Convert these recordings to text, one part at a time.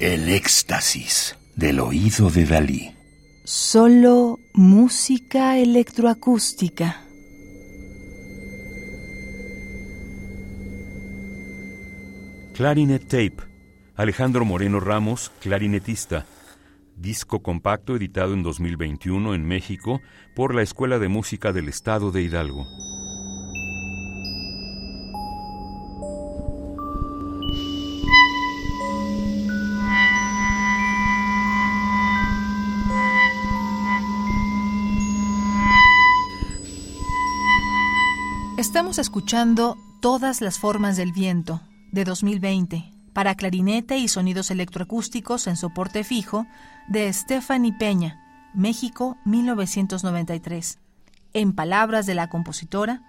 El éxtasis del oído de Dalí. Solo música electroacústica. Clarinet Tape. Alejandro Moreno Ramos, clarinetista. Disco compacto editado en 2021 en México por la Escuela de Música del Estado de Hidalgo. Estamos escuchando Todas las formas del viento, de 2020, para clarinete y sonidos electroacústicos en soporte fijo, de Stephanie Peña, México, 1993. En palabras de la compositora,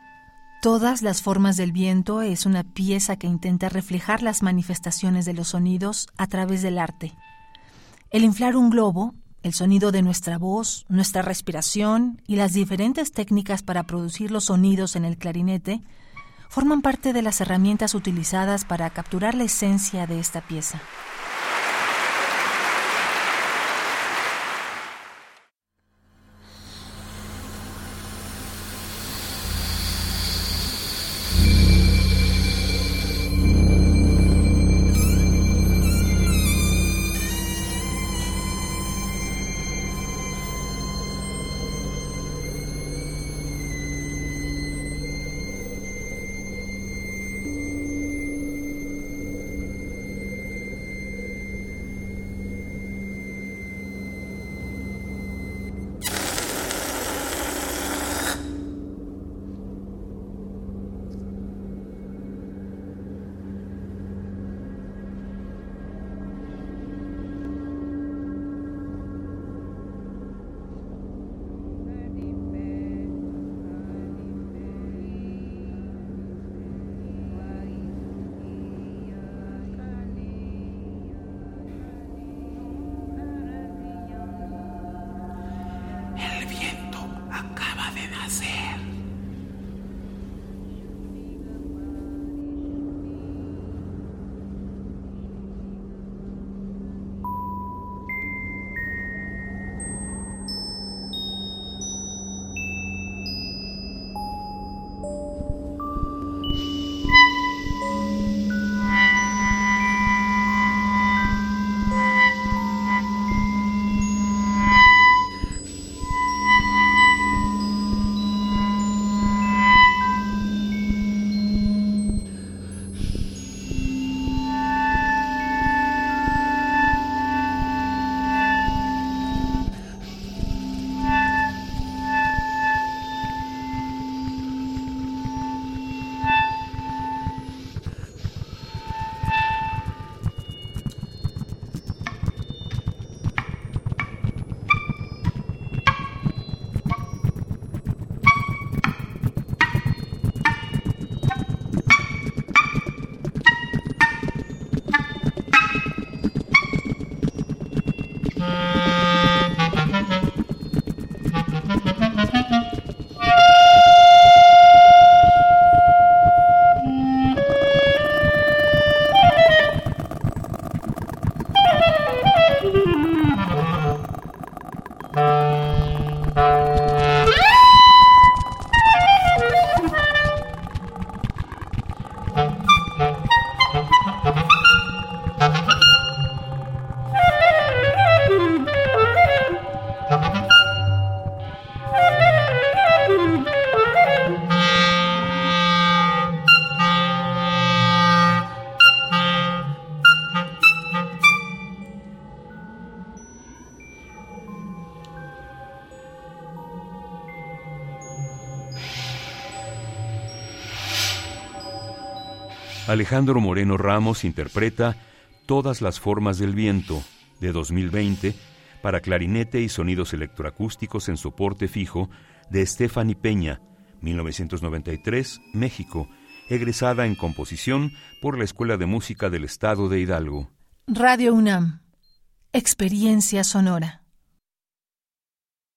Todas las formas del viento es una pieza que intenta reflejar las manifestaciones de los sonidos a través del arte. El inflar un globo el sonido de nuestra voz, nuestra respiración y las diferentes técnicas para producir los sonidos en el clarinete forman parte de las herramientas utilizadas para capturar la esencia de esta pieza. hacer. Alejandro Moreno Ramos interpreta Todas las formas del viento, de 2020, para clarinete y sonidos electroacústicos en soporte fijo, de Stephanie Peña, 1993, México, egresada en composición por la Escuela de Música del Estado de Hidalgo. Radio UNAM. Experiencia sonora.